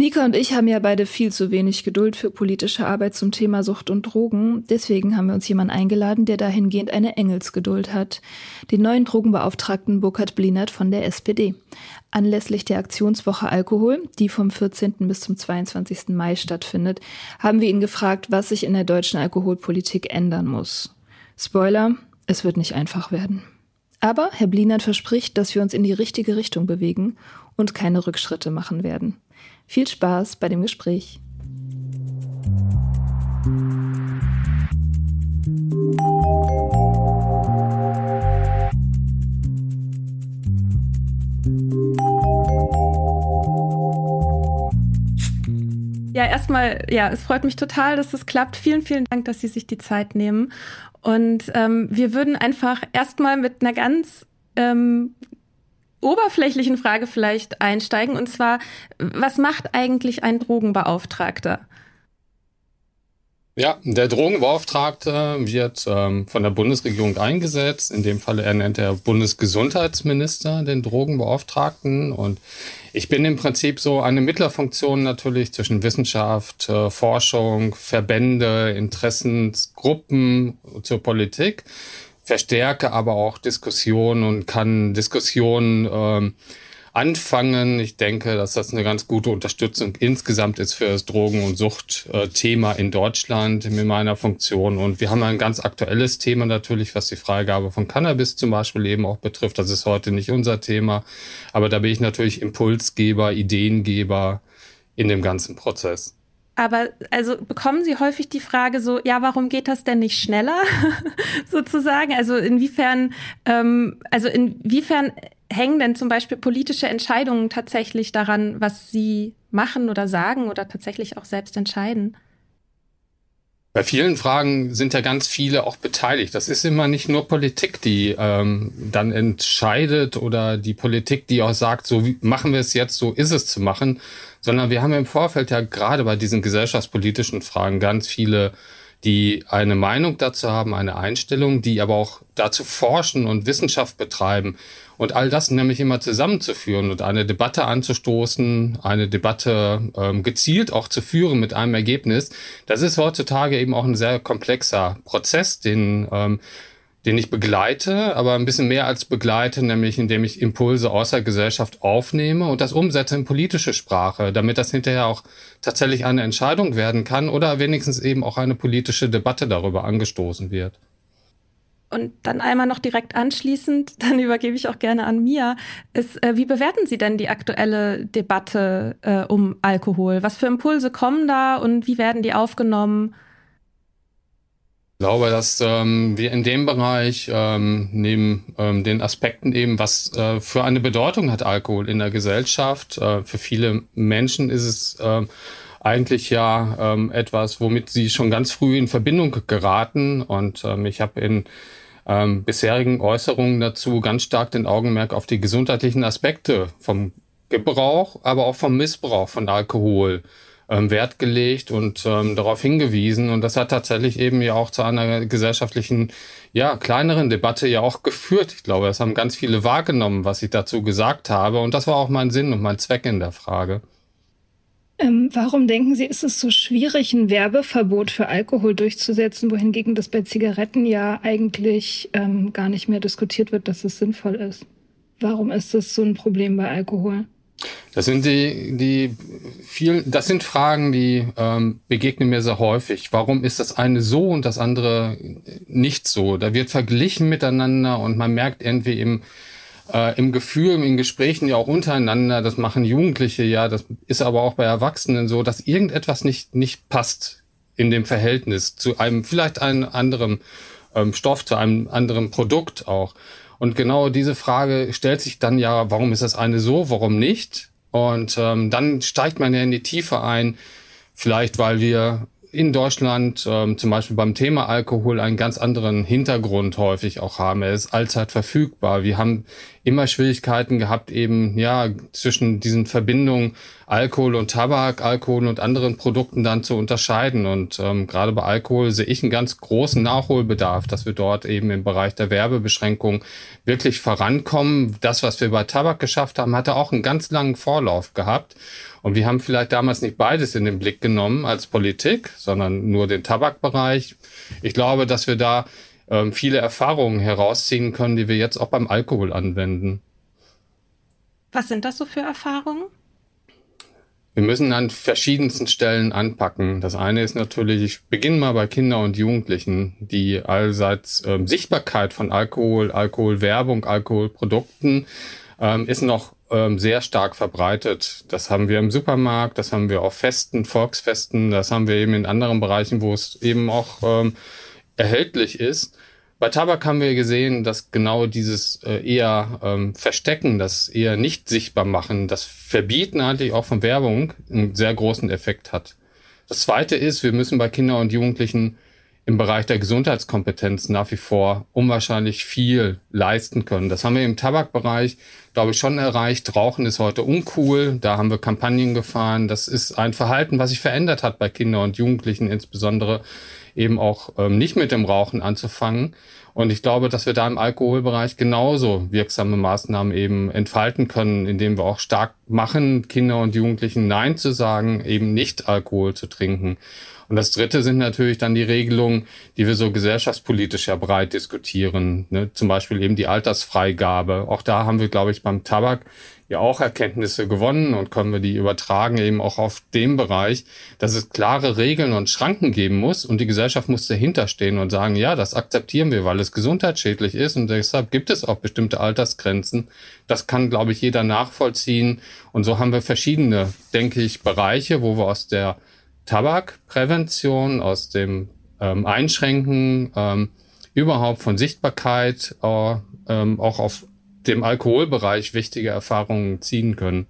Nika und ich haben ja beide viel zu wenig Geduld für politische Arbeit zum Thema Sucht und Drogen. Deswegen haben wir uns jemanden eingeladen, der dahingehend eine Engelsgeduld hat. Den neuen Drogenbeauftragten Burkhard Blinert von der SPD. Anlässlich der Aktionswoche Alkohol, die vom 14. bis zum 22. Mai stattfindet, haben wir ihn gefragt, was sich in der deutschen Alkoholpolitik ändern muss. Spoiler, es wird nicht einfach werden. Aber Herr Blinert verspricht, dass wir uns in die richtige Richtung bewegen und keine Rückschritte machen werden. Viel Spaß bei dem Gespräch. Ja, erstmal, ja, es freut mich total, dass es klappt. Vielen, vielen Dank, dass Sie sich die Zeit nehmen. Und ähm, wir würden einfach erstmal mit einer ganz ähm, oberflächlichen Frage vielleicht einsteigen. Und zwar, was macht eigentlich ein Drogenbeauftragter? Ja, der Drogenbeauftragte wird ähm, von der Bundesregierung eingesetzt. In dem Fall ernennt der Bundesgesundheitsminister den Drogenbeauftragten. Und ich bin im Prinzip so eine Mittlerfunktion natürlich zwischen Wissenschaft, äh, Forschung, Verbände, Interessensgruppen zur Politik. Verstärke aber auch Diskussionen und kann Diskussionen ähm, anfangen. Ich denke, dass das eine ganz gute Unterstützung insgesamt ist für das Drogen- und Suchtthema in Deutschland in meiner Funktion. Und wir haben ein ganz aktuelles Thema natürlich, was die Freigabe von Cannabis zum Beispiel eben auch betrifft. Das ist heute nicht unser Thema. Aber da bin ich natürlich Impulsgeber, Ideengeber in dem ganzen Prozess. Aber also bekommen Sie häufig die Frage so, ja, warum geht das denn nicht schneller, sozusagen? Also inwiefern, ähm, also inwiefern hängen denn zum Beispiel politische Entscheidungen tatsächlich daran, was Sie machen oder sagen oder tatsächlich auch selbst entscheiden? Bei vielen Fragen sind ja ganz viele auch beteiligt. Das ist immer nicht nur Politik, die ähm, dann entscheidet oder die Politik, die auch sagt, so machen wir es jetzt, so ist es zu machen, sondern wir haben im Vorfeld ja gerade bei diesen gesellschaftspolitischen Fragen ganz viele, die eine Meinung dazu haben, eine Einstellung, die aber auch dazu forschen und Wissenschaft betreiben. Und all das nämlich immer zusammenzuführen und eine Debatte anzustoßen, eine Debatte ähm, gezielt auch zu führen mit einem Ergebnis, das ist heutzutage eben auch ein sehr komplexer Prozess, den ähm, den ich begleite, aber ein bisschen mehr als begleite, nämlich indem ich Impulse aus der Gesellschaft aufnehme und das umsetze in politische Sprache, damit das hinterher auch tatsächlich eine Entscheidung werden kann oder wenigstens eben auch eine politische Debatte darüber angestoßen wird. Und dann einmal noch direkt anschließend, dann übergebe ich auch gerne an Mia, ist, äh, wie bewerten Sie denn die aktuelle Debatte äh, um Alkohol? Was für Impulse kommen da und wie werden die aufgenommen? Ich glaube, dass ähm, wir in dem Bereich ähm, neben ähm, den Aspekten eben, was äh, für eine Bedeutung hat Alkohol in der Gesellschaft. Äh, für viele Menschen ist es äh, eigentlich ja ähm, etwas, womit sie schon ganz früh in Verbindung geraten. Und ähm, ich habe in ähm, bisherigen Äußerungen dazu ganz stark den Augenmerk auf die gesundheitlichen Aspekte vom Gebrauch, aber auch vom Missbrauch von Alkohol ähm, Wert gelegt und ähm, darauf hingewiesen. Und das hat tatsächlich eben ja auch zu einer gesellschaftlichen, ja, kleineren Debatte ja auch geführt. Ich glaube, das haben ganz viele wahrgenommen, was ich dazu gesagt habe. Und das war auch mein Sinn und mein Zweck in der Frage. Ähm, warum denken Sie, ist es so schwierig, ein Werbeverbot für Alkohol durchzusetzen, wohingegen das bei Zigaretten ja eigentlich ähm, gar nicht mehr diskutiert wird, dass es sinnvoll ist? Warum ist das so ein Problem bei Alkohol? Das sind die, die vielen, das sind Fragen, die ähm, begegnen mir sehr häufig. Warum ist das eine so und das andere nicht so? Da wird verglichen miteinander und man merkt irgendwie im, äh, im Gefühl, in Gesprächen ja auch untereinander, das machen Jugendliche ja, das ist aber auch bei Erwachsenen so, dass irgendetwas nicht, nicht passt in dem Verhältnis zu einem, vielleicht einem anderen ähm, Stoff, zu einem anderen Produkt auch. Und genau diese Frage stellt sich dann ja, warum ist das eine so, warum nicht? Und ähm, dann steigt man ja in die Tiefe ein, vielleicht weil wir in Deutschland ähm, zum Beispiel beim Thema Alkohol einen ganz anderen Hintergrund häufig auch haben. Er ist allzeit verfügbar. Wir haben immer Schwierigkeiten gehabt, eben ja zwischen diesen Verbindungen Alkohol und Tabak, Alkohol und anderen Produkten dann zu unterscheiden. Und ähm, gerade bei Alkohol sehe ich einen ganz großen Nachholbedarf, dass wir dort eben im Bereich der Werbebeschränkung wirklich vorankommen. Das, was wir bei Tabak geschafft haben, hatte auch einen ganz langen Vorlauf gehabt. Und wir haben vielleicht damals nicht beides in den Blick genommen als Politik, sondern nur den Tabakbereich. Ich glaube, dass wir da ähm, viele Erfahrungen herausziehen können, die wir jetzt auch beim Alkohol anwenden. Was sind das so für Erfahrungen? Wir müssen an verschiedensten Stellen anpacken. Das eine ist natürlich, ich beginne mal bei Kindern und Jugendlichen, die allseits ähm, Sichtbarkeit von Alkohol, Alkoholwerbung, Alkoholprodukten ähm, ist noch ähm, sehr stark verbreitet. Das haben wir im Supermarkt, das haben wir auf Festen, Volksfesten, das haben wir eben in anderen Bereichen, wo es eben auch ähm, erhältlich ist. Bei Tabak haben wir gesehen, dass genau dieses äh, eher ähm, Verstecken, das eher nicht sichtbar machen, das Verbieten eigentlich auch von Werbung einen sehr großen Effekt hat. Das zweite ist, wir müssen bei Kindern und Jugendlichen im Bereich der Gesundheitskompetenz nach wie vor unwahrscheinlich viel leisten können. Das haben wir im Tabakbereich, glaube ich, schon erreicht. Rauchen ist heute uncool. Da haben wir Kampagnen gefahren. Das ist ein Verhalten, was sich verändert hat bei Kindern und Jugendlichen, insbesondere eben auch ähm, nicht mit dem Rauchen anzufangen. Und ich glaube, dass wir da im Alkoholbereich genauso wirksame Maßnahmen eben entfalten können, indem wir auch stark machen, Kinder und Jugendlichen Nein zu sagen, eben nicht Alkohol zu trinken. Und das Dritte sind natürlich dann die Regelungen, die wir so gesellschaftspolitisch ja breit diskutieren. Ne? Zum Beispiel eben die Altersfreigabe. Auch da haben wir, glaube ich, beim Tabak ja auch Erkenntnisse gewonnen und können wir die übertragen eben auch auf den Bereich, dass es klare Regeln und Schranken geben muss und die Gesellschaft muss dahinter stehen und sagen, ja, das akzeptieren wir, weil es gesundheitsschädlich ist und deshalb gibt es auch bestimmte Altersgrenzen. Das kann, glaube ich, jeder nachvollziehen und so haben wir verschiedene, denke ich, Bereiche, wo wir aus der Tabakprävention, aus dem ähm, Einschränken ähm, überhaupt von Sichtbarkeit äh, ähm, auch auf dem Alkoholbereich wichtige Erfahrungen ziehen können.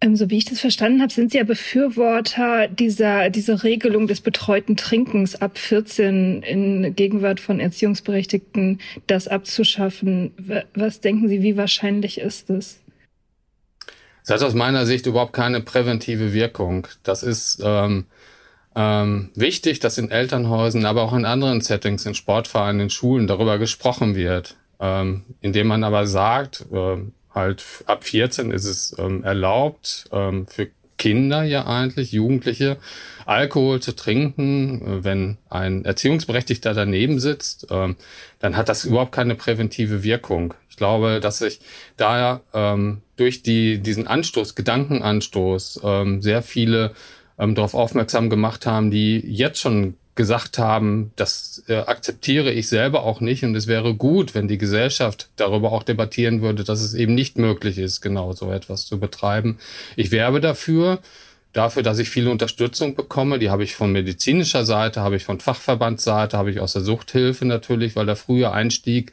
Ähm, so wie ich das verstanden habe, sind Sie ja Befürworter dieser, dieser Regelung des betreuten Trinkens ab 14 in Gegenwart von Erziehungsberechtigten, das abzuschaffen. Was denken Sie, wie wahrscheinlich ist es? Das hat aus meiner Sicht überhaupt keine präventive Wirkung. Das ist ähm, ähm, wichtig, dass in Elternhäusern, aber auch in anderen Settings, in Sportvereinen, in Schulen darüber gesprochen wird. Ähm, indem man aber sagt, äh, halt ab 14 ist es ähm, erlaubt, ähm, für Kinder ja eigentlich, Jugendliche, Alkohol zu trinken, wenn ein Erziehungsberechtigter daneben sitzt, ähm, dann hat das überhaupt keine präventive Wirkung. Ich glaube, dass sich da ähm, durch die, diesen Anstoß, Gedankenanstoß, ähm, sehr viele ähm, darauf aufmerksam gemacht haben, die jetzt schon gesagt haben, das äh, akzeptiere ich selber auch nicht und es wäre gut, wenn die Gesellschaft darüber auch debattieren würde, dass es eben nicht möglich ist, genau so etwas zu betreiben. Ich werbe dafür, dafür, dass ich viele Unterstützung bekomme. Die habe ich von medizinischer Seite, habe ich von Fachverbandsseite, habe ich aus der Suchthilfe natürlich, weil der frühe Einstieg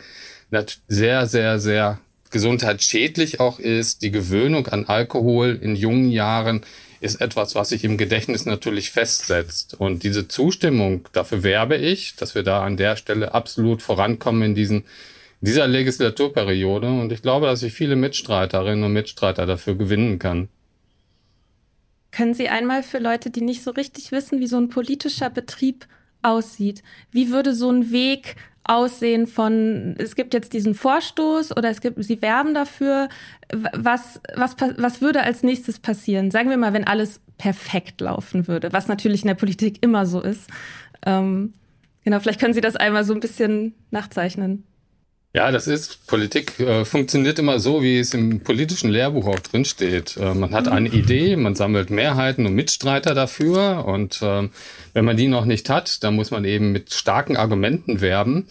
sehr, sehr, sehr gesundheitsschädlich auch ist. Die Gewöhnung an Alkohol in jungen Jahren ist etwas, was sich im Gedächtnis natürlich festsetzt. Und diese Zustimmung, dafür werbe ich, dass wir da an der Stelle absolut vorankommen in diesen, dieser Legislaturperiode. Und ich glaube, dass ich viele Mitstreiterinnen und Mitstreiter dafür gewinnen kann. Können Sie einmal für Leute, die nicht so richtig wissen, wie so ein politischer Betrieb aussieht, wie würde so ein Weg Aussehen von, es gibt jetzt diesen Vorstoß oder es gibt, sie werben dafür. Was, was, was würde als nächstes passieren? Sagen wir mal, wenn alles perfekt laufen würde, was natürlich in der Politik immer so ist. Ähm, genau, vielleicht können Sie das einmal so ein bisschen nachzeichnen. Ja, das ist, Politik äh, funktioniert immer so, wie es im politischen Lehrbuch auch drinsteht. Äh, man hat eine Idee, man sammelt Mehrheiten und Mitstreiter dafür und äh, wenn man die noch nicht hat, dann muss man eben mit starken Argumenten werben.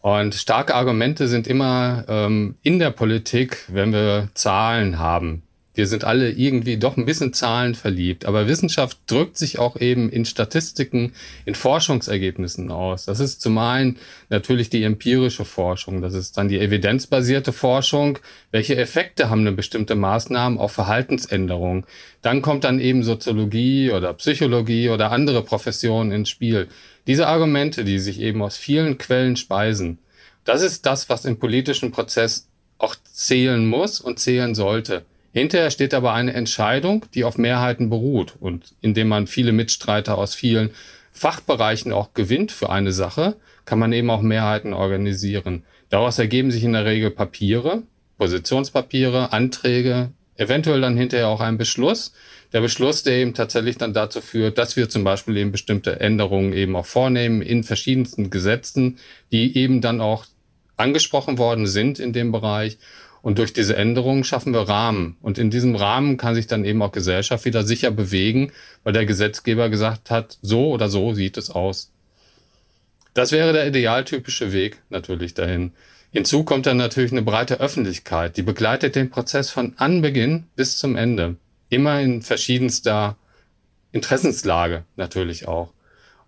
Und starke Argumente sind immer ähm, in der Politik, wenn wir Zahlen haben. Wir sind alle irgendwie doch ein bisschen Zahlen verliebt, aber Wissenschaft drückt sich auch eben in Statistiken, in Forschungsergebnissen aus. Das ist zum einen natürlich die empirische Forschung, das ist dann die evidenzbasierte Forschung, welche Effekte haben eine bestimmte Maßnahme auf Verhaltensänderung. Dann kommt dann eben Soziologie oder Psychologie oder andere Professionen ins Spiel. Diese Argumente, die sich eben aus vielen Quellen speisen, das ist das, was im politischen Prozess auch zählen muss und zählen sollte. Hinterher steht aber eine Entscheidung, die auf Mehrheiten beruht und indem man viele Mitstreiter aus vielen Fachbereichen auch gewinnt für eine Sache, kann man eben auch Mehrheiten organisieren. Daraus ergeben sich in der Regel Papiere, Positionspapiere, Anträge, eventuell dann hinterher auch ein Beschluss. Der Beschluss, der eben tatsächlich dann dazu führt, dass wir zum Beispiel eben bestimmte Änderungen eben auch vornehmen in verschiedensten Gesetzen, die eben dann auch angesprochen worden sind in dem Bereich und durch diese Änderungen schaffen wir Rahmen. Und in diesem Rahmen kann sich dann eben auch Gesellschaft wieder sicher bewegen, weil der Gesetzgeber gesagt hat, so oder so sieht es aus. Das wäre der idealtypische Weg natürlich dahin. Hinzu kommt dann natürlich eine breite Öffentlichkeit, die begleitet den Prozess von Anbeginn bis zum Ende. Immer in verschiedenster Interessenslage natürlich auch.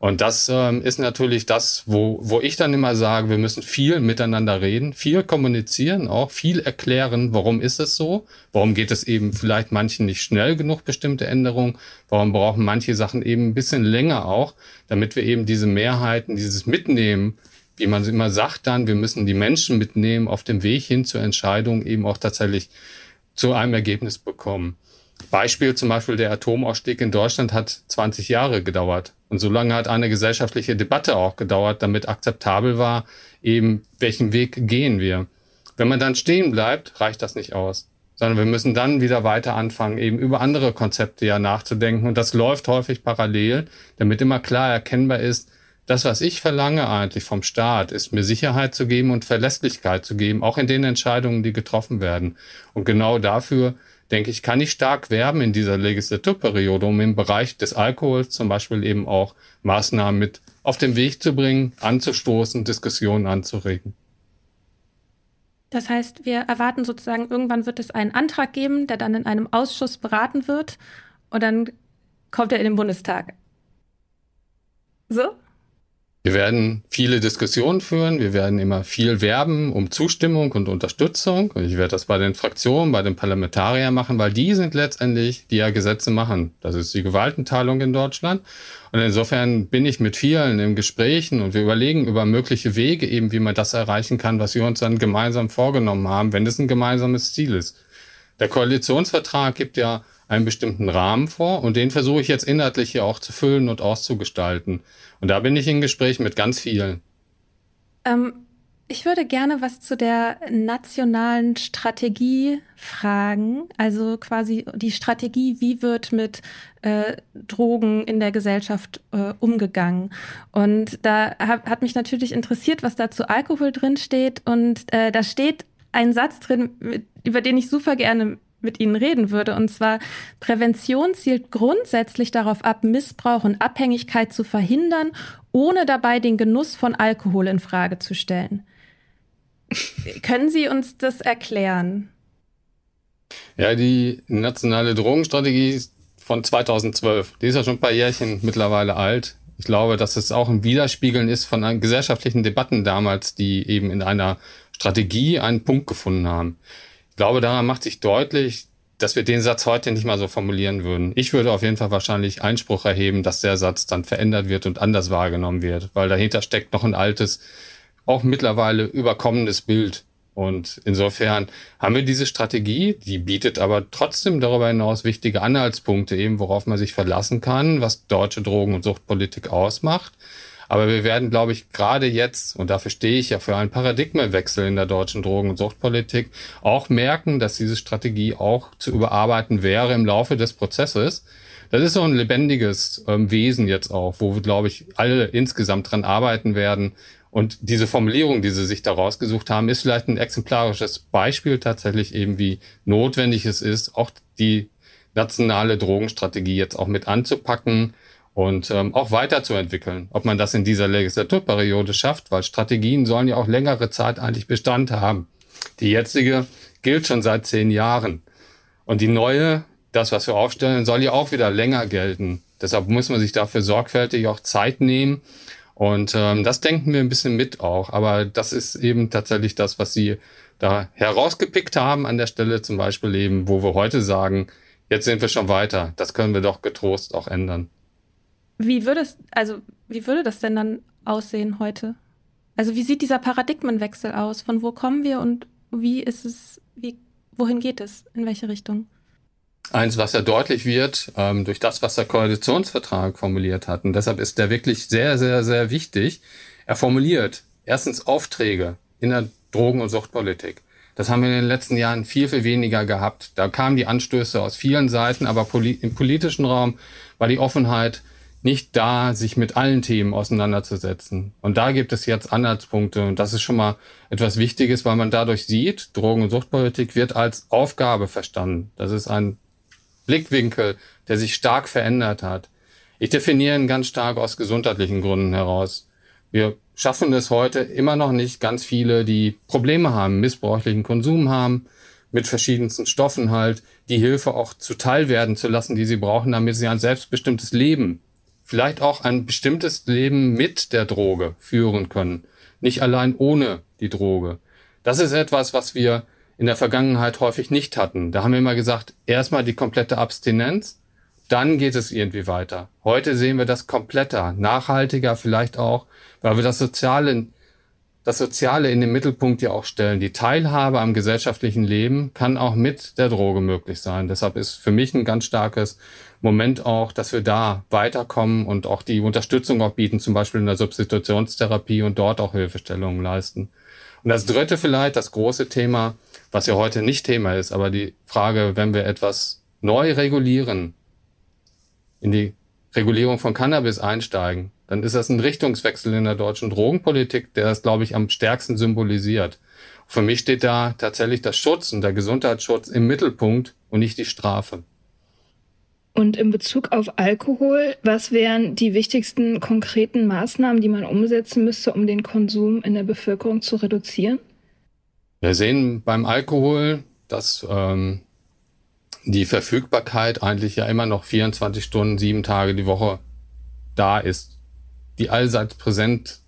Und das ähm, ist natürlich das, wo, wo ich dann immer sage, wir müssen viel miteinander reden, viel kommunizieren, auch viel erklären, warum ist es so, warum geht es eben vielleicht manchen nicht schnell genug, bestimmte Änderungen, warum brauchen manche Sachen eben ein bisschen länger auch, damit wir eben diese Mehrheiten, dieses Mitnehmen, wie man immer sagt dann, wir müssen die Menschen mitnehmen auf dem Weg hin zur Entscheidung eben auch tatsächlich zu einem Ergebnis bekommen. Beispiel zum Beispiel der Atomausstieg in Deutschland hat 20 Jahre gedauert. Und so lange hat eine gesellschaftliche Debatte auch gedauert, damit akzeptabel war, eben welchen Weg gehen wir. Wenn man dann stehen bleibt, reicht das nicht aus, sondern wir müssen dann wieder weiter anfangen, eben über andere Konzepte ja nachzudenken. Und das läuft häufig parallel, damit immer klar erkennbar ist, das, was ich verlange eigentlich vom Staat, ist mir Sicherheit zu geben und Verlässlichkeit zu geben, auch in den Entscheidungen, die getroffen werden. Und genau dafür denke ich, kann ich stark werben in dieser Legislaturperiode, um im Bereich des Alkohols zum Beispiel eben auch Maßnahmen mit auf den Weg zu bringen, anzustoßen, Diskussionen anzuregen. Das heißt, wir erwarten sozusagen, irgendwann wird es einen Antrag geben, der dann in einem Ausschuss beraten wird und dann kommt er in den Bundestag. So? Wir werden viele Diskussionen führen, wir werden immer viel werben um Zustimmung und Unterstützung. Und ich werde das bei den Fraktionen, bei den Parlamentariern machen, weil die sind letztendlich, die ja Gesetze machen. Das ist die Gewaltenteilung in Deutschland. Und insofern bin ich mit vielen im Gesprächen und wir überlegen über mögliche Wege eben, wie man das erreichen kann, was wir uns dann gemeinsam vorgenommen haben, wenn es ein gemeinsames Ziel ist. Der Koalitionsvertrag gibt ja einen bestimmten Rahmen vor und den versuche ich jetzt inhaltlich hier auch zu füllen und auszugestalten. Und da bin ich in Gespräch mit ganz vielen. Ähm, Ich würde gerne was zu der nationalen Strategie fragen. Also quasi die Strategie, wie wird mit äh, Drogen in der Gesellschaft äh, umgegangen. Und da hab, hat mich natürlich interessiert, was da zu Alkohol drin steht. Und äh, da steht ein Satz drin, mit, über den ich super gerne mit Ihnen reden würde. Und zwar, Prävention zielt grundsätzlich darauf ab, Missbrauch und Abhängigkeit zu verhindern, ohne dabei den Genuss von Alkohol in Frage zu stellen. Können Sie uns das erklären? Ja, die nationale Drogenstrategie von 2012, die ist ja schon ein paar Jährchen mittlerweile alt. Ich glaube, dass es auch ein Widerspiegeln ist von gesellschaftlichen Debatten damals, die eben in einer Strategie einen Punkt gefunden haben. Ich glaube, daran macht sich deutlich, dass wir den Satz heute nicht mal so formulieren würden. Ich würde auf jeden Fall wahrscheinlich Einspruch erheben, dass der Satz dann verändert wird und anders wahrgenommen wird, weil dahinter steckt noch ein altes, auch mittlerweile überkommenes Bild. Und insofern haben wir diese Strategie, die bietet aber trotzdem darüber hinaus wichtige Anhaltspunkte, eben worauf man sich verlassen kann, was deutsche Drogen- und Suchtpolitik ausmacht. Aber wir werden, glaube ich, gerade jetzt, und dafür stehe ich ja für einen Paradigmenwechsel in der deutschen Drogen- und Suchtpolitik, auch merken, dass diese Strategie auch zu überarbeiten wäre im Laufe des Prozesses. Das ist so ein lebendiges ähm, Wesen jetzt auch, wo wir, glaube ich, alle insgesamt dran arbeiten werden. Und diese Formulierung, die sie sich da rausgesucht haben, ist vielleicht ein exemplarisches Beispiel tatsächlich eben, wie notwendig es ist, auch die nationale Drogenstrategie jetzt auch mit anzupacken und ähm, auch weiterzuentwickeln. Ob man das in dieser Legislaturperiode schafft, weil Strategien sollen ja auch längere Zeit eigentlich Bestand haben. Die jetzige gilt schon seit zehn Jahren. Und die neue, das, was wir aufstellen, soll ja auch wieder länger gelten. Deshalb muss man sich dafür sorgfältig auch Zeit nehmen. Und ähm, das denken wir ein bisschen mit auch. Aber das ist eben tatsächlich das, was Sie da herausgepickt haben an der Stelle zum Beispiel eben, wo wir heute sagen, jetzt sind wir schon weiter. Das können wir doch getrost auch ändern. Wie würde es, also wie würde das denn dann aussehen heute? Also wie sieht dieser Paradigmenwechsel aus? Von wo kommen wir und wie ist es, wie, wohin geht es? In welche Richtung? Eins, was ja deutlich wird, ähm, durch das, was der Koalitionsvertrag formuliert hat. Und deshalb ist der wirklich sehr, sehr, sehr wichtig. Er formuliert erstens Aufträge in der Drogen- und Suchtpolitik. Das haben wir in den letzten Jahren viel, viel weniger gehabt. Da kamen die Anstöße aus vielen Seiten, aber im politischen Raum war die Offenheit nicht da, sich mit allen Themen auseinanderzusetzen. Und da gibt es jetzt Anhaltspunkte und das ist schon mal etwas Wichtiges, weil man dadurch sieht, Drogen- und Suchtpolitik wird als Aufgabe verstanden. Das ist ein Blickwinkel, der sich stark verändert hat. Ich definiere ihn ganz stark aus gesundheitlichen Gründen heraus. Wir schaffen es heute immer noch nicht, ganz viele, die Probleme haben, missbräuchlichen Konsum haben, mit verschiedensten Stoffen halt, die Hilfe auch zuteil werden zu lassen, die sie brauchen, damit sie ein selbstbestimmtes Leben vielleicht auch ein bestimmtes Leben mit der Droge führen können, nicht allein ohne die Droge. Das ist etwas, was wir in der Vergangenheit häufig nicht hatten. Da haben wir immer gesagt, erstmal die komplette Abstinenz, dann geht es irgendwie weiter. Heute sehen wir das kompletter, nachhaltiger vielleicht auch, weil wir das Soziale, das Soziale in den Mittelpunkt ja auch stellen. Die Teilhabe am gesellschaftlichen Leben kann auch mit der Droge möglich sein. Deshalb ist für mich ein ganz starkes Moment auch, dass wir da weiterkommen und auch die Unterstützung auch bieten, zum Beispiel in der Substitutionstherapie und dort auch Hilfestellungen leisten. Und das dritte vielleicht, das große Thema, was ja heute nicht Thema ist, aber die Frage, wenn wir etwas neu regulieren, in die Regulierung von Cannabis einsteigen, dann ist das ein Richtungswechsel in der deutschen Drogenpolitik, der das, glaube ich, am stärksten symbolisiert. Für mich steht da tatsächlich das Schutz und der Gesundheitsschutz im Mittelpunkt und nicht die Strafe. Und in Bezug auf Alkohol, was wären die wichtigsten konkreten Maßnahmen, die man umsetzen müsste, um den Konsum in der Bevölkerung zu reduzieren? Wir sehen beim Alkohol, dass ähm, die Verfügbarkeit eigentlich ja immer noch 24 Stunden, sieben Tage die Woche da ist. Die allseits präsente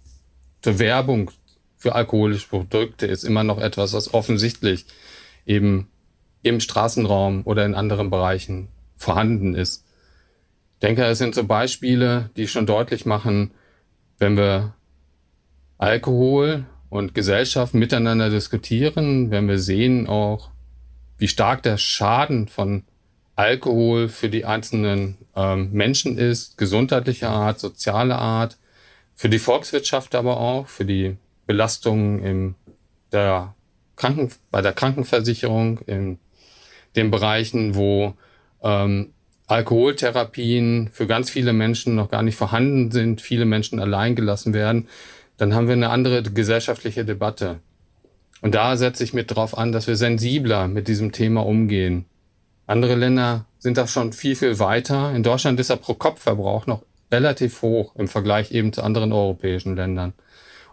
Werbung für alkoholische Produkte ist immer noch etwas, was offensichtlich eben im Straßenraum oder in anderen Bereichen vorhanden ist. Ich denke, es sind so Beispiele, die schon deutlich machen, wenn wir Alkohol und Gesellschaft miteinander diskutieren, wenn wir sehen auch, wie stark der Schaden von Alkohol für die einzelnen ähm, Menschen ist, gesundheitlicher Art, soziale Art, für die Volkswirtschaft aber auch, für die Belastungen im der Kranken, bei der Krankenversicherung, in den Bereichen, wo ähm, Alkoholtherapien für ganz viele Menschen noch gar nicht vorhanden sind, viele Menschen allein gelassen werden, dann haben wir eine andere gesellschaftliche Debatte. Und da setze ich mit drauf an, dass wir sensibler mit diesem Thema umgehen. Andere Länder sind da schon viel, viel weiter. In Deutschland ist der Pro-Kopf-Verbrauch noch relativ hoch im Vergleich eben zu anderen europäischen Ländern.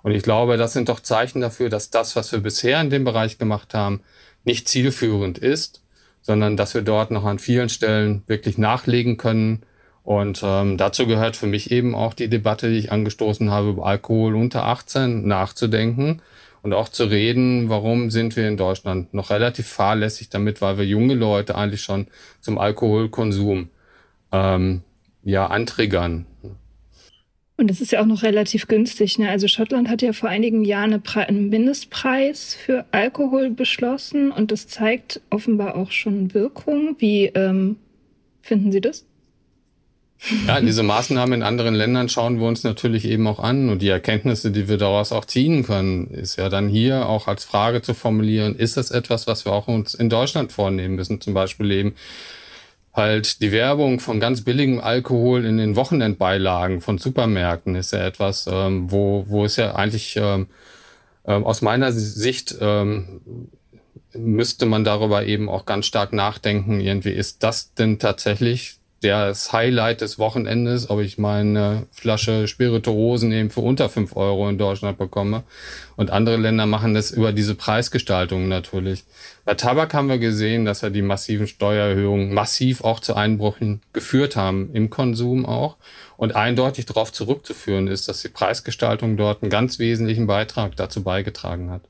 Und ich glaube, das sind doch Zeichen dafür, dass das, was wir bisher in dem Bereich gemacht haben, nicht zielführend ist, sondern dass wir dort noch an vielen Stellen wirklich nachlegen können. Und ähm, dazu gehört für mich eben auch die Debatte, die ich angestoßen habe, über Alkohol unter 18 nachzudenken und auch zu reden, warum sind wir in Deutschland noch relativ fahrlässig damit, weil wir junge Leute eigentlich schon zum Alkoholkonsum ähm, ja antriggern. Und das ist ja auch noch relativ günstig. Ne? Also Schottland hat ja vor einigen Jahren eine einen Mindestpreis für Alkohol beschlossen und das zeigt offenbar auch schon Wirkung. Wie ähm, finden Sie das? Ja, diese Maßnahmen in anderen Ländern schauen wir uns natürlich eben auch an. Und die Erkenntnisse, die wir daraus auch ziehen können, ist ja dann hier auch als Frage zu formulieren, ist das etwas, was wir auch uns in Deutschland vornehmen müssen, zum Beispiel eben halt die Werbung von ganz billigem Alkohol in den Wochenendbeilagen von Supermärkten ist ja etwas, ähm, wo, wo es ja eigentlich ähm, ähm, aus meiner Sicht ähm, müsste man darüber eben auch ganz stark nachdenken, irgendwie ist das denn tatsächlich das Highlight des Wochenendes, ob ich meine Flasche Spirituosen eben für unter fünf Euro in Deutschland bekomme. Und andere Länder machen das über diese Preisgestaltung natürlich. Bei Tabak haben wir gesehen, dass ja die massiven Steuererhöhungen massiv auch zu Einbrüchen geführt haben im Konsum auch. Und eindeutig darauf zurückzuführen ist, dass die Preisgestaltung dort einen ganz wesentlichen Beitrag dazu beigetragen hat.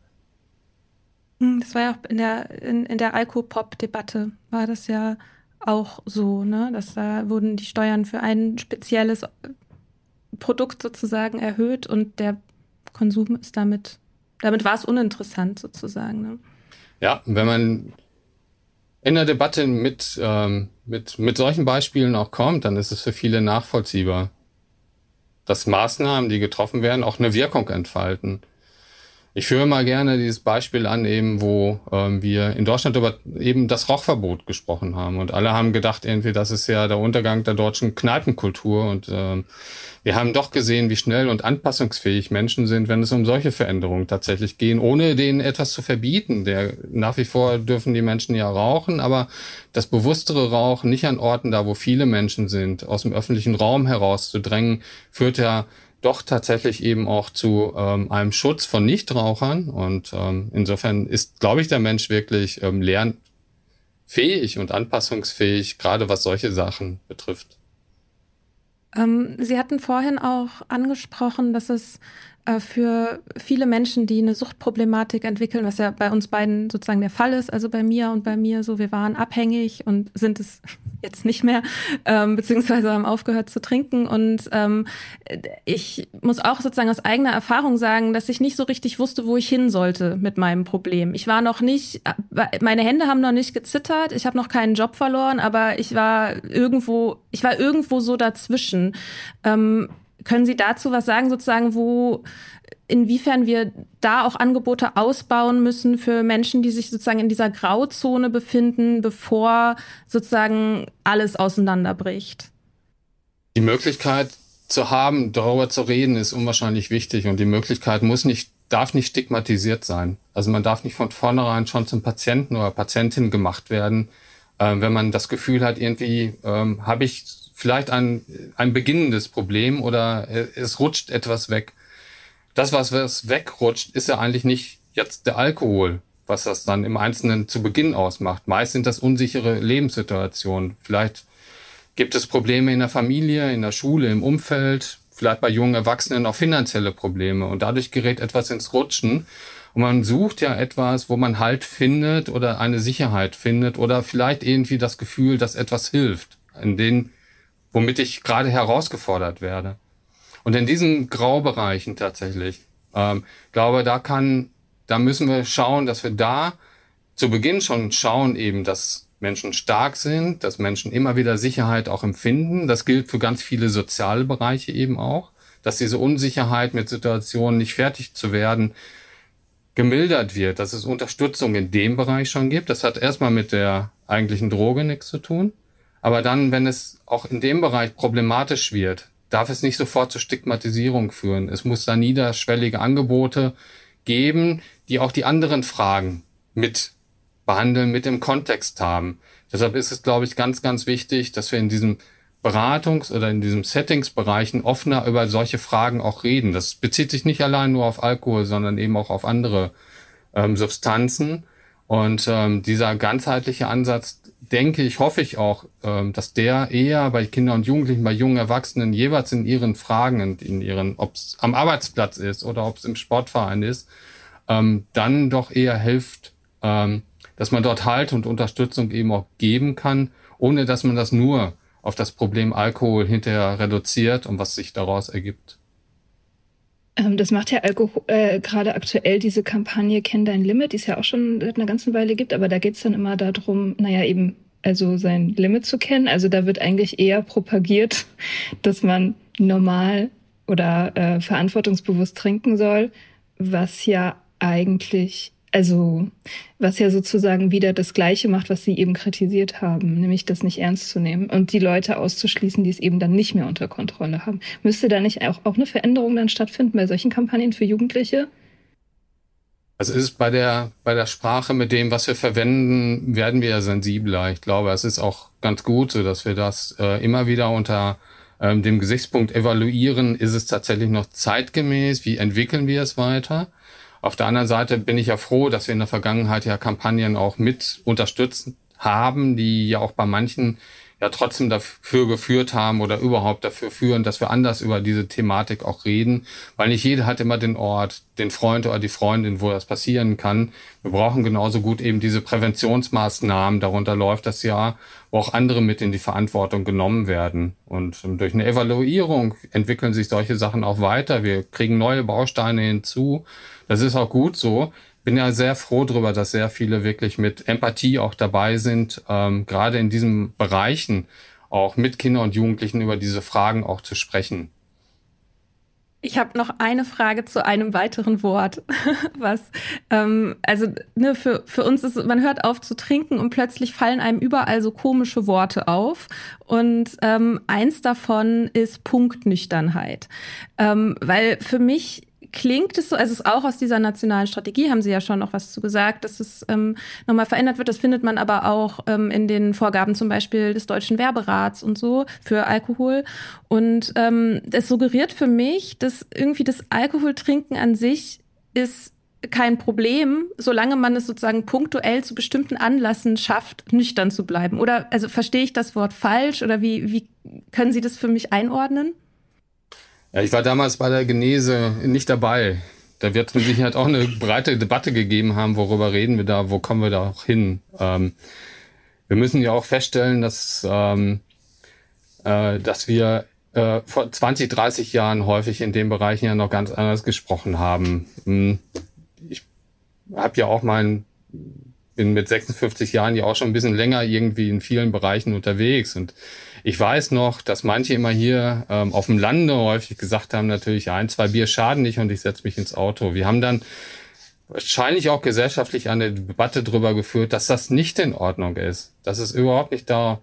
Hm, das war ja auch in der, in, in der Alkopop-Debatte, war das ja auch so, ne? Dass da wurden die Steuern für ein spezielles Produkt sozusagen erhöht und der Konsum ist damit, damit war es uninteressant sozusagen. Ne? Ja, wenn man in der Debatte mit, ähm, mit, mit solchen Beispielen auch kommt, dann ist es für viele nachvollziehbar, dass Maßnahmen, die getroffen werden, auch eine Wirkung entfalten. Ich führe mal gerne dieses Beispiel an, eben wo ähm, wir in Deutschland über eben das Rauchverbot gesprochen haben und alle haben gedacht, irgendwie, das ist ja der Untergang der deutschen Kneipenkultur und ähm, wir haben doch gesehen, wie schnell und anpassungsfähig Menschen sind, wenn es um solche Veränderungen tatsächlich gehen, ohne denen etwas zu verbieten. Der, nach wie vor dürfen die Menschen ja rauchen, aber das bewusstere Rauchen nicht an Orten da, wo viele Menschen sind, aus dem öffentlichen Raum herauszudrängen, führt ja doch tatsächlich eben auch zu ähm, einem Schutz von Nichtrauchern. Und ähm, insofern ist, glaube ich, der Mensch wirklich ähm, lernfähig und anpassungsfähig, gerade was solche Sachen betrifft. Ähm, Sie hatten vorhin auch angesprochen, dass es äh, für viele Menschen, die eine Suchtproblematik entwickeln, was ja bei uns beiden sozusagen der Fall ist, also bei mir und bei mir so, wir waren abhängig und sind es jetzt nicht mehr, ähm, beziehungsweise haben aufgehört zu trinken. Und ähm, ich muss auch sozusagen aus eigener Erfahrung sagen, dass ich nicht so richtig wusste, wo ich hin sollte mit meinem Problem. Ich war noch nicht, meine Hände haben noch nicht gezittert, ich habe noch keinen Job verloren, aber ich war irgendwo, ich war irgendwo so dazwischen. Ähm, können Sie dazu was sagen, sozusagen, wo, inwiefern wir da auch Angebote ausbauen müssen für Menschen, die sich sozusagen in dieser Grauzone befinden, bevor sozusagen alles auseinanderbricht? Die Möglichkeit zu haben, darüber zu reden, ist unwahrscheinlich wichtig und die Möglichkeit muss nicht darf nicht stigmatisiert sein. Also man darf nicht von vornherein schon zum Patienten oder Patientin gemacht werden, äh, wenn man das Gefühl hat, irgendwie ähm, habe ich vielleicht ein, ein beginnendes Problem oder es rutscht etwas weg. Das, was, was wegrutscht, ist ja eigentlich nicht jetzt der Alkohol, was das dann im Einzelnen zu Beginn ausmacht. Meist sind das unsichere Lebenssituationen. Vielleicht gibt es Probleme in der Familie, in der Schule, im Umfeld, vielleicht bei jungen Erwachsenen auch finanzielle Probleme. Und dadurch gerät etwas ins Rutschen. Und man sucht ja etwas, wo man Halt findet oder eine Sicherheit findet oder vielleicht irgendwie das Gefühl, dass etwas hilft. In den womit ich gerade herausgefordert werde. Und in diesen Graubereichen tatsächlich, ähm, glaube, da kann, da müssen wir schauen, dass wir da zu Beginn schon schauen eben, dass Menschen stark sind, dass Menschen immer wieder Sicherheit auch empfinden. Das gilt für ganz viele soziale Bereiche eben auch, dass diese Unsicherheit mit Situationen nicht fertig zu werden gemildert wird, dass es Unterstützung in dem Bereich schon gibt. Das hat erstmal mit der eigentlichen Droge nichts zu tun. Aber dann, wenn es auch in dem Bereich problematisch wird, darf es nicht sofort zur Stigmatisierung führen. Es muss da niederschwellige Angebote geben, die auch die anderen Fragen mit behandeln, mit im Kontext haben. Deshalb ist es, glaube ich, ganz, ganz wichtig, dass wir in diesem Beratungs- oder in diesem Settingsbereichen offener über solche Fragen auch reden. Das bezieht sich nicht allein nur auf Alkohol, sondern eben auch auf andere ähm, Substanzen. Und ähm, dieser ganzheitliche Ansatz, denke ich, hoffe ich auch, ähm, dass der eher bei Kindern und Jugendlichen, bei jungen Erwachsenen jeweils in ihren Fragen in ihren, ob es am Arbeitsplatz ist oder ob es im Sportverein ist, ähm, dann doch eher hilft, ähm, dass man dort Halt und Unterstützung eben auch geben kann, ohne dass man das nur auf das Problem Alkohol hinterher reduziert und was sich daraus ergibt. Ähm, das macht ja Alkohol, äh, gerade aktuell diese Kampagne Kenn dein Limit, die es ja auch schon seit einer ganzen Weile gibt, aber da geht es dann immer darum, naja, eben also sein Limit zu kennen. Also da wird eigentlich eher propagiert, dass man normal oder äh, verantwortungsbewusst trinken soll, was ja eigentlich also was ja sozusagen wieder das Gleiche macht, was Sie eben kritisiert haben, nämlich das nicht ernst zu nehmen und die Leute auszuschließen, die es eben dann nicht mehr unter Kontrolle haben. Müsste da nicht auch, auch eine Veränderung dann stattfinden bei solchen Kampagnen für Jugendliche? Also ist bei der, bei der Sprache mit dem, was wir verwenden, werden wir ja sensibler. Ich glaube, es ist auch ganz gut, so dass wir das äh, immer wieder unter ähm, dem Gesichtspunkt evaluieren. Ist es tatsächlich noch zeitgemäß? Wie entwickeln wir es weiter? Auf der anderen Seite bin ich ja froh, dass wir in der Vergangenheit ja Kampagnen auch mit unterstützt haben, die ja auch bei manchen ja trotzdem dafür geführt haben oder überhaupt dafür führen, dass wir anders über diese Thematik auch reden, weil nicht jeder hat immer den Ort, den Freund oder die Freundin, wo das passieren kann. Wir brauchen genauso gut eben diese Präventionsmaßnahmen. Darunter läuft das ja, wo auch andere mit in die Verantwortung genommen werden. Und durch eine Evaluierung entwickeln sich solche Sachen auch weiter. Wir kriegen neue Bausteine hinzu. Das ist auch gut so bin ja sehr froh darüber, dass sehr viele wirklich mit Empathie auch dabei sind, ähm, gerade in diesen Bereichen auch mit Kindern und Jugendlichen über diese Fragen auch zu sprechen. Ich habe noch eine Frage zu einem weiteren Wort, was ähm, also ne, für für uns ist, man hört auf zu trinken und plötzlich fallen einem überall so komische Worte auf und ähm, eins davon ist Punktnüchternheit, ähm, weil für mich klingt es so, also es ist auch aus dieser nationalen Strategie, haben Sie ja schon noch was zu gesagt, dass es ähm, nochmal verändert wird. Das findet man aber auch ähm, in den Vorgaben zum Beispiel des Deutschen Werberats und so für Alkohol. Und ähm, das suggeriert für mich, dass irgendwie das Alkoholtrinken an sich ist kein Problem, solange man es sozusagen punktuell zu bestimmten Anlassen schafft, nüchtern zu bleiben. Oder also verstehe ich das Wort falsch oder wie, wie können Sie das für mich einordnen? Ja, ich war damals bei der Genese nicht dabei. Da wird mit Sicherheit auch eine breite Debatte gegeben haben, worüber reden wir da, wo kommen wir da auch hin. Ähm, wir müssen ja auch feststellen, dass, ähm, äh, dass wir äh, vor 20, 30 Jahren häufig in den Bereichen ja noch ganz anders gesprochen haben. Hm, ich habe ja auch mein, bin mit 56 Jahren ja auch schon ein bisschen länger irgendwie in vielen Bereichen unterwegs und ich weiß noch, dass manche immer hier ähm, auf dem Lande häufig gesagt haben, natürlich ein, zwei Bier schaden nicht und ich setze mich ins Auto. Wir haben dann wahrscheinlich auch gesellschaftlich eine Debatte darüber geführt, dass das nicht in Ordnung ist. Dass es überhaupt nicht da,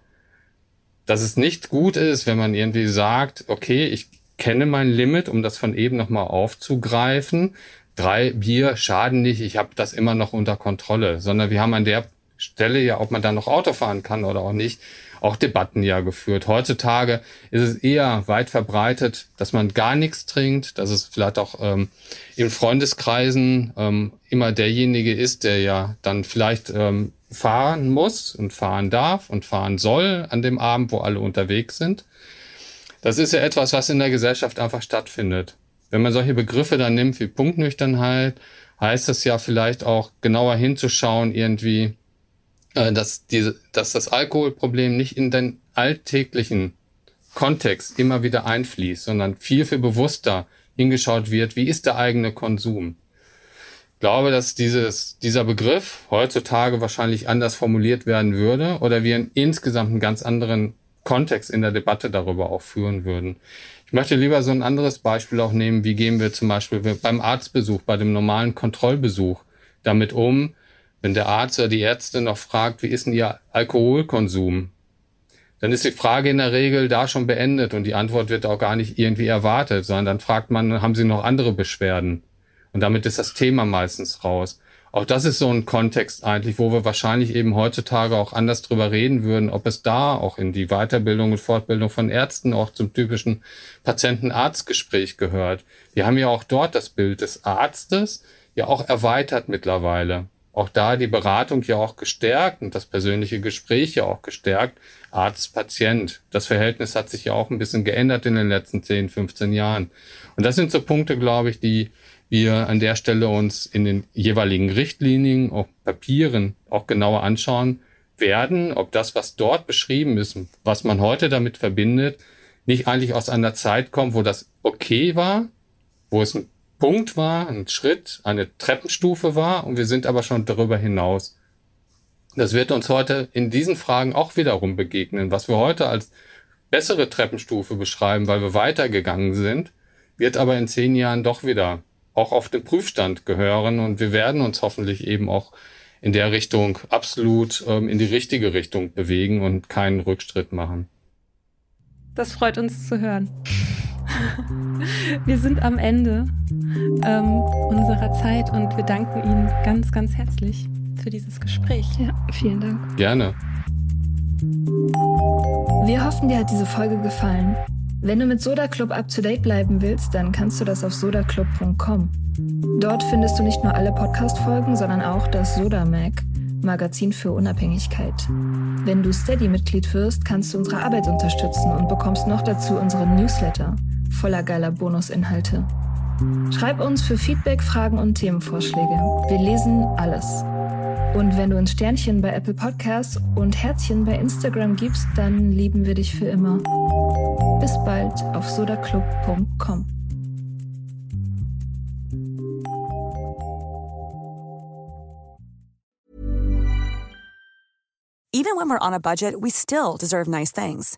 dass es nicht gut ist, wenn man irgendwie sagt, okay, ich kenne mein Limit, um das von eben nochmal aufzugreifen. Drei Bier schaden nicht, ich habe das immer noch unter Kontrolle, sondern wir haben an der Stelle ja, ob man dann noch Auto fahren kann oder auch nicht, auch Debatten ja geführt. Heutzutage ist es eher weit verbreitet, dass man gar nichts trinkt, dass es vielleicht auch ähm, in Freundeskreisen ähm, immer derjenige ist, der ja dann vielleicht ähm, fahren muss und fahren darf und fahren soll an dem Abend, wo alle unterwegs sind. Das ist ja etwas, was in der Gesellschaft einfach stattfindet. Wenn man solche Begriffe dann nimmt wie Punktnüchternheit, heißt das ja vielleicht auch genauer hinzuschauen, irgendwie, äh, dass, diese, dass das Alkoholproblem nicht in den alltäglichen Kontext immer wieder einfließt, sondern viel, viel bewusster hingeschaut wird, wie ist der eigene Konsum. glaube, dass dieses, dieser Begriff heutzutage wahrscheinlich anders formuliert werden würde oder wir in insgesamt einen ganz anderen Kontext in der Debatte darüber auch führen würden. Ich möchte lieber so ein anderes Beispiel auch nehmen. Wie gehen wir zum Beispiel beim Arztbesuch, bei dem normalen Kontrollbesuch damit um, wenn der Arzt oder die Ärzte noch fragt, wie ist denn Ihr Alkoholkonsum? Dann ist die Frage in der Regel da schon beendet und die Antwort wird auch gar nicht irgendwie erwartet, sondern dann fragt man, haben Sie noch andere Beschwerden? Und damit ist das Thema meistens raus. Auch das ist so ein Kontext eigentlich, wo wir wahrscheinlich eben heutzutage auch anders drüber reden würden, ob es da auch in die Weiterbildung und Fortbildung von Ärzten auch zum typischen Patienten-Arzt-Gespräch gehört. Wir haben ja auch dort das Bild des Arztes ja auch erweitert mittlerweile. Auch da die Beratung ja auch gestärkt und das persönliche Gespräch ja auch gestärkt. Arzt-Patient. Das Verhältnis hat sich ja auch ein bisschen geändert in den letzten 10, 15 Jahren. Und das sind so Punkte, glaube ich, die wir an der Stelle uns in den jeweiligen Richtlinien, auch Papieren auch genauer anschauen werden, ob das, was dort beschrieben ist, was man heute damit verbindet, nicht eigentlich aus einer Zeit kommt, wo das okay war, wo es Punkt war, ein Schritt, eine Treppenstufe war und wir sind aber schon darüber hinaus. Das wird uns heute in diesen Fragen auch wiederum begegnen. Was wir heute als bessere Treppenstufe beschreiben, weil wir weitergegangen sind, wird aber in zehn Jahren doch wieder auch auf den Prüfstand gehören und wir werden uns hoffentlich eben auch in der Richtung absolut ähm, in die richtige Richtung bewegen und keinen Rückschritt machen. Das freut uns zu hören. wir sind am Ende ähm, unserer Zeit und wir danken Ihnen ganz, ganz herzlich für dieses Gespräch. Ja, vielen Dank. Gerne. Wir hoffen, dir hat diese Folge gefallen. Wenn du mit Soda Club up to date bleiben willst, dann kannst du das auf sodaclub.com. Dort findest du nicht nur alle Podcast-Folgen, sondern auch das Soda Mag, Magazin für Unabhängigkeit. Wenn du Steady-Mitglied wirst, kannst du unsere Arbeit unterstützen und bekommst noch dazu unseren Newsletter voller geiler Bonusinhalte. Schreib uns für Feedback, Fragen und Themenvorschläge. Wir lesen alles. Und wenn du uns Sternchen bei Apple Podcasts und Herzchen bei Instagram gibst, dann lieben wir dich für immer. Bis bald auf sodaclub.com. Even when we're on a budget, we still deserve nice things.